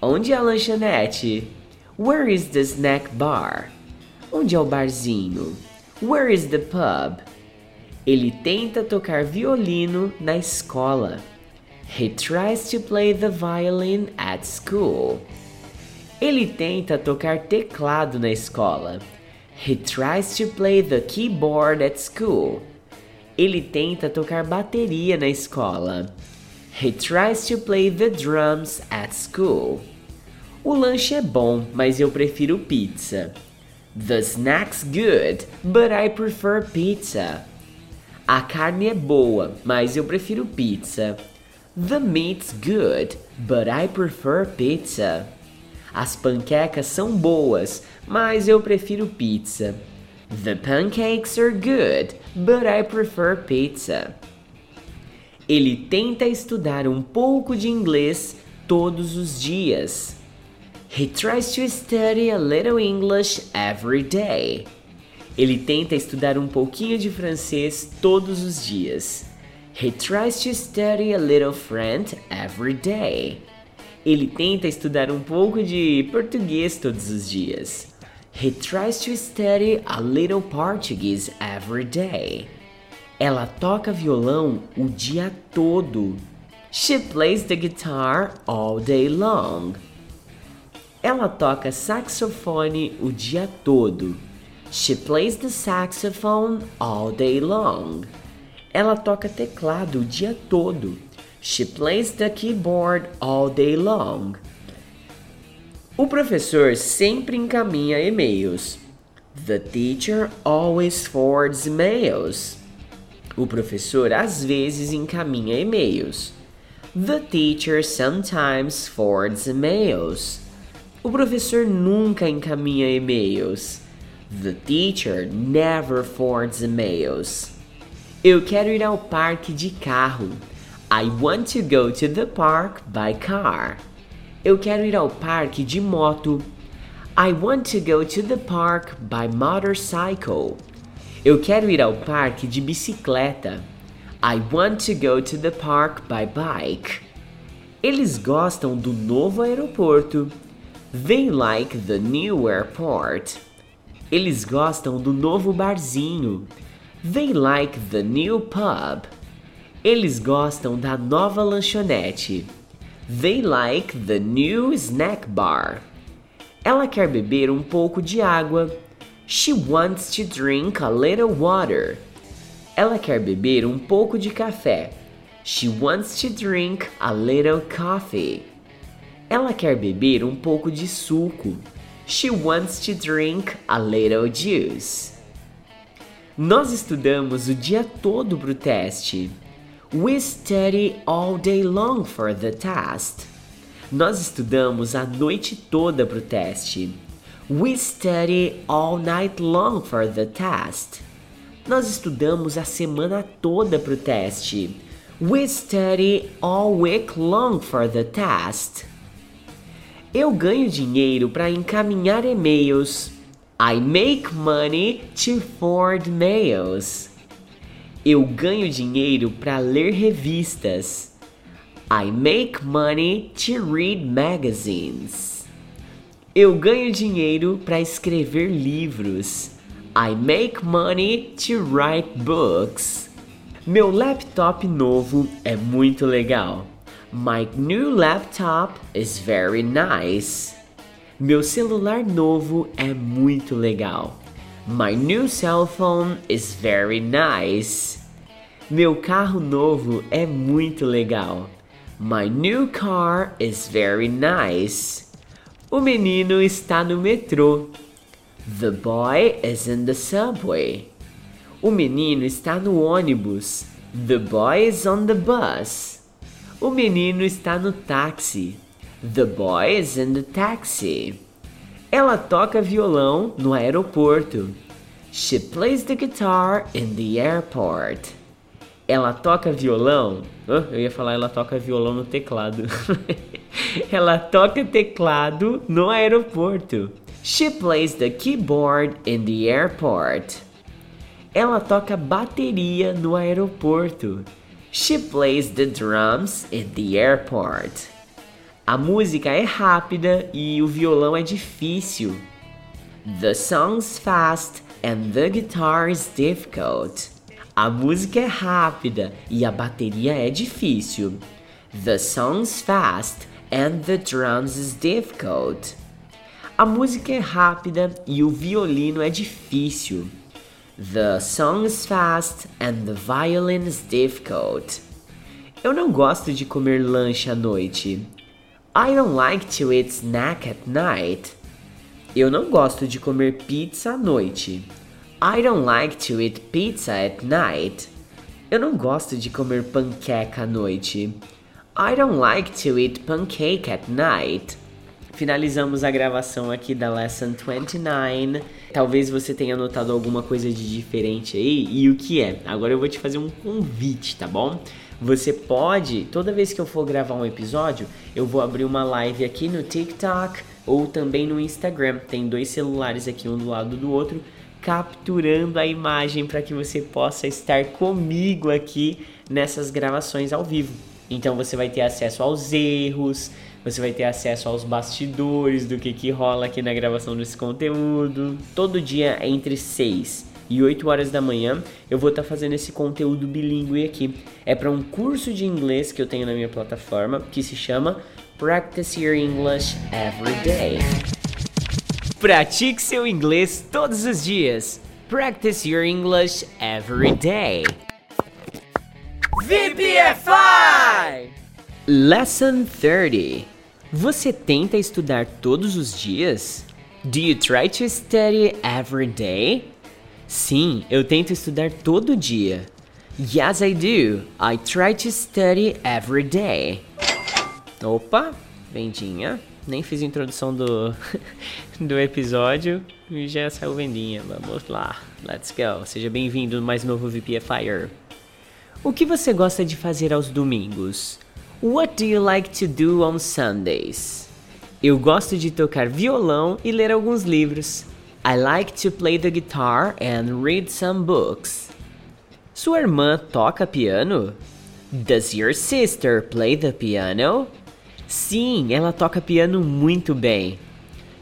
Onde é a lanchonete? Where is the snack bar? Onde é o barzinho? Where is the pub? Ele tenta tocar violino na escola. He tries to play the violin at school. Ele tenta tocar teclado na escola. He tries to play the keyboard at school. Ele tenta tocar bateria na escola. He tries to play the drums at school. O lanche é bom, mas eu prefiro pizza. The snack's good, but I prefer pizza. A carne é boa, mas eu prefiro pizza. The meat's good, but I prefer pizza. As panquecas são boas, mas eu prefiro pizza. The pancakes are good, but I prefer pizza. Ele tenta estudar um pouco de inglês todos os dias. He tries to study a little English every day. Ele tenta estudar um pouquinho de francês todos os dias. He tries to study a little French every day. Ele tenta estudar um pouco de português todos os dias. He tries to study a little Portuguese every day. Ela toca violão o dia todo. She plays the guitar all day long. Ela toca saxofone o dia todo. She plays the saxophone all day long. Ela toca teclado o dia todo. She plays the keyboard all day long. O professor sempre encaminha e-mails. The teacher always forwards emails. O professor às vezes encaminha e-mails. The teacher sometimes forwards emails. O professor nunca encaminha e-mails. The teacher never forwards emails. Eu quero ir ao parque de carro. I want to go to the park by car. Eu quero ir ao parque de moto. I want to go to the park by motorcycle. Eu quero ir ao parque de bicicleta. I want to go to the park by bike. Eles gostam do novo aeroporto. They like the new airport. Eles gostam do novo barzinho. They like the new pub. Eles gostam da nova lanchonete. They like the new snack bar. Ela quer beber um pouco de água. She wants to drink a little water. Ela quer beber um pouco de café. She wants to drink a little coffee. Ela quer beber um pouco de suco. She wants to drink a little juice. Nós estudamos o dia todo para o teste. We study all day long for the test. Nós estudamos a noite toda para o teste. We study all night long for the test. Nós estudamos a semana toda para o teste. We study all week long for the test. Eu ganho dinheiro para encaminhar e-mails. I make money to forward mails. Eu ganho dinheiro para ler revistas. I make money to read magazines. Eu ganho dinheiro para escrever livros. I make money to write books. Meu laptop novo é muito legal. My new laptop is very nice. Meu celular novo é muito legal. My new cell phone is very nice. Meu carro novo é muito legal. My new car is very nice. O menino está no metrô. The boy is in the subway. O menino está no ônibus. The boy is on the bus. O menino está no táxi. The boy is in the taxi. Ela toca violão no aeroporto. She plays the guitar in the airport. Ela toca violão. Oh, eu ia falar ela toca violão no teclado. ela toca teclado no aeroporto. She plays the keyboard in the airport. Ela toca bateria no aeroporto. She plays the drums at the airport. A música é rápida e o violão é difícil. The song's fast and the guitar is difficult. A música é rápida e a bateria é difícil. The song's fast and the drums is difficult. A música é rápida e o violino é difícil. The song is fast and the violin is difficult. Eu não gosto de comer lanche à noite. I don't like to eat snack at night. Eu não gosto de comer pizza à noite. I don't like to eat pizza at night. Eu não gosto de comer panqueca à noite. I don't like to eat pancake at night. Finalizamos a gravação aqui da Lesson 29. Talvez você tenha notado alguma coisa de diferente aí. E o que é? Agora eu vou te fazer um convite, tá bom? Você pode, toda vez que eu for gravar um episódio, eu vou abrir uma live aqui no TikTok ou também no Instagram. Tem dois celulares aqui um do lado do outro, capturando a imagem para que você possa estar comigo aqui nessas gravações ao vivo. Então você vai ter acesso aos erros, você vai ter acesso aos bastidores do que, que rola aqui na gravação desse conteúdo. Todo dia entre 6 e 8 horas da manhã eu vou estar tá fazendo esse conteúdo bilíngue aqui. É para um curso de inglês que eu tenho na minha plataforma que se chama Practice Your English Every Day. Pratique seu inglês todos os dias. Practice your English every day. VPFI! Lesson 30. Você tenta estudar todos os dias? Do you try to study every day? Sim, eu tento estudar todo dia. Yes, I do. I try to study every day. Opa, vendinha. Nem fiz a introdução do, do episódio e já saiu vendinha. Vamos lá. Let's go. Seja bem-vindo no mais novo VPFire. O que você gosta de fazer aos domingos? What do you like to do on Sundays? Eu gosto de tocar violão e ler alguns livros. I like to play the guitar and read some books. Sua irmã toca piano? Does your sister play the piano? Sim, ela toca piano muito bem.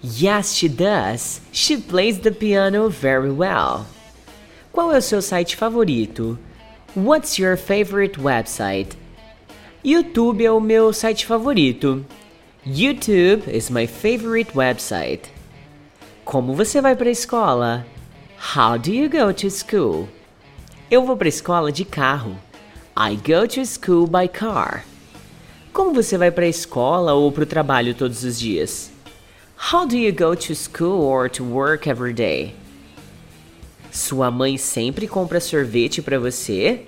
Yes, she does. She plays the piano very well. Qual é o seu site favorito? What's your favorite website? YouTube é o meu site favorito. YouTube is my favorite website. Como você vai para a escola? How do you go to school? Eu vou para a escola de carro. I go to school by car. Como você vai para a escola ou para o trabalho todos os dias? How do you go to school or to work every day? Sua mãe sempre compra sorvete para você?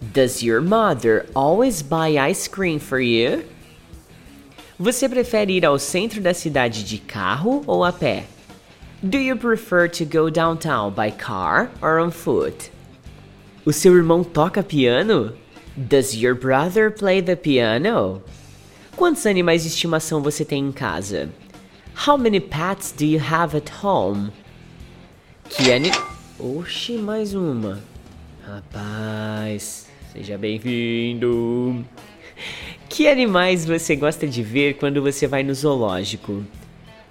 Does your mother always buy ice cream for you? Você prefere ir ao centro da cidade de carro ou a pé? Do you prefer to go downtown by car or on foot? O seu irmão toca piano? Does your brother play the piano? Quantos animais de estimação você tem em casa? How many pets do you have at home? Que ani... Oxi, mais uma. Rapaz, seja bem-vindo. Que animais você gosta de ver quando você vai no zoológico?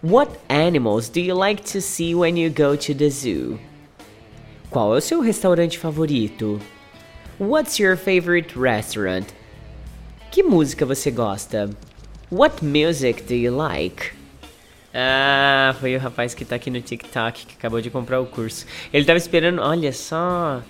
What animals do you like to see when you go to the zoo? Qual é o seu restaurante favorito? What's your favorite restaurant? Que música você gosta? What music do you like? Ah, foi o rapaz que tá aqui no TikTok que acabou de comprar o curso. Ele tava esperando, olha só,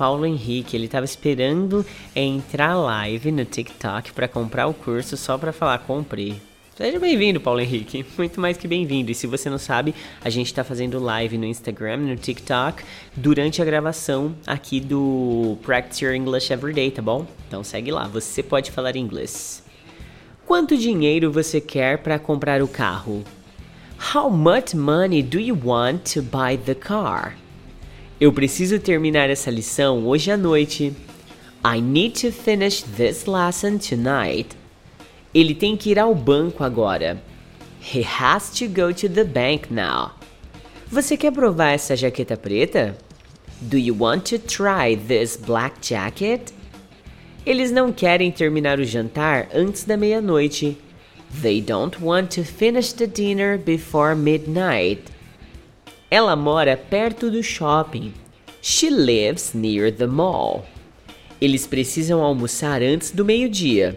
Paulo Henrique, ele estava esperando entrar live no TikTok para comprar o curso só para falar comprei. Seja bem-vindo, Paulo Henrique. Muito mais que bem-vindo. E se você não sabe, a gente está fazendo live no Instagram, no TikTok, durante a gravação aqui do Practice Your English Everyday, tá bom? Então segue lá, você pode falar inglês. Quanto dinheiro você quer para comprar o carro? How much money do you want to buy the car? Eu preciso terminar essa lição hoje à noite. I need to finish this lesson tonight. Ele tem que ir ao banco agora. He has to go to the bank now. Você quer provar essa jaqueta preta? Do you want to try this black jacket? Eles não querem terminar o jantar antes da meia-noite. They don't want to finish the dinner before midnight. Ela mora perto do shopping. She lives near the mall. Eles precisam almoçar antes do meio-dia.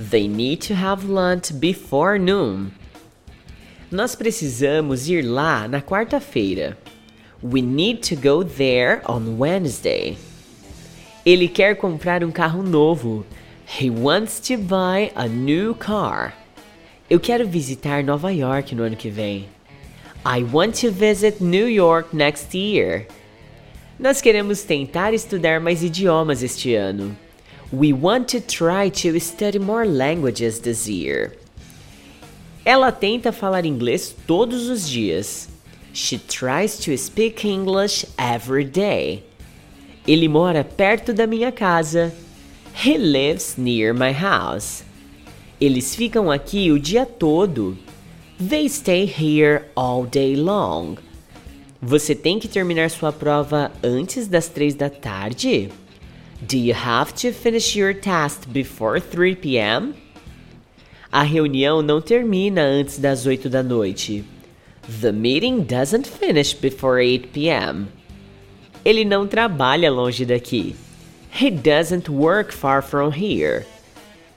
They need to have lunch before noon. Nós precisamos ir lá na quarta-feira. We need to go there on Wednesday. Ele quer comprar um carro novo. He wants to buy a new car. Eu quero visitar Nova York no ano que vem. I want to visit New York next year. Nós queremos tentar estudar mais idiomas este ano. We want to try to study more languages this year. Ela tenta falar inglês todos os dias. She tries to speak English every day. Ele mora perto da minha casa. He lives near my house. Eles ficam aqui o dia todo. They stay here all day long. Você tem que terminar sua prova antes das três da tarde? Do you have to finish your task before 3 p.m.? A reunião não termina antes das 8 da noite. The meeting doesn't finish before 8 p.m. Ele não trabalha longe daqui. He doesn't work far from here.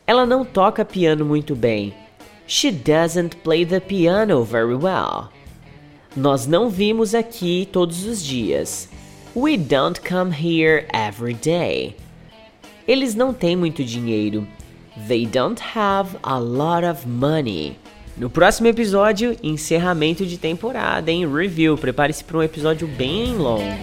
Ela não toca piano muito bem. She doesn't play the piano very well. Nós não vimos aqui todos os dias. We don't come here every day. Eles não têm muito dinheiro. They don't have a lot of money. No próximo episódio, encerramento de temporada, em review. Prepare-se para um episódio bem longo.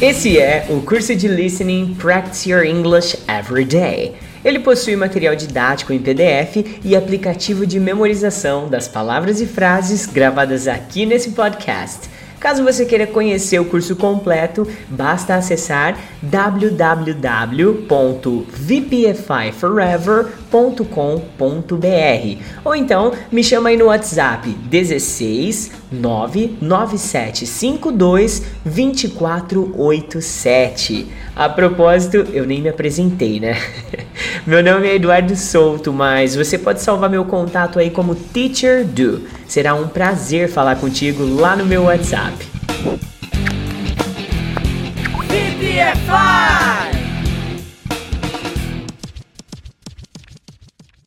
Esse é o curso de Listening Practice Your English Every Day. Ele possui material didático em PDF e aplicativo de memorização das palavras e frases gravadas aqui nesse podcast. Caso você queira conhecer o curso completo, basta acessar www.vpfiforever.com.br ou então me chama aí no WhatsApp 16 99752 2487. A propósito, eu nem me apresentei, né? Meu nome é Eduardo Souto, mas você pode salvar meu contato aí como Teacher Do. Será um prazer falar contigo lá no meu WhatsApp. VPFI!